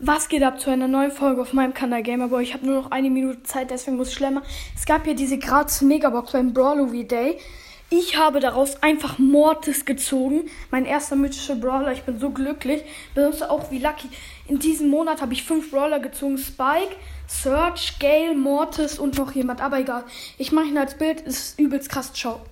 Was geht ab zu einer neuen Folge auf meinem Kanal Gamerboy? Ich habe nur noch eine Minute Zeit, deswegen muss ich schlemmer. Es gab hier diese gratis Megabox beim Brawlery Day. Ich habe daraus einfach Mortis gezogen. Mein erster mythischer Brawler. Ich bin so glücklich. Besonders auch wie Lucky. In diesem Monat habe ich fünf Brawler gezogen. Spike, Search, Gale, Mortis und noch jemand. Aber egal. Ich mache ihn als Bild. Ist übelst krass. Ciao.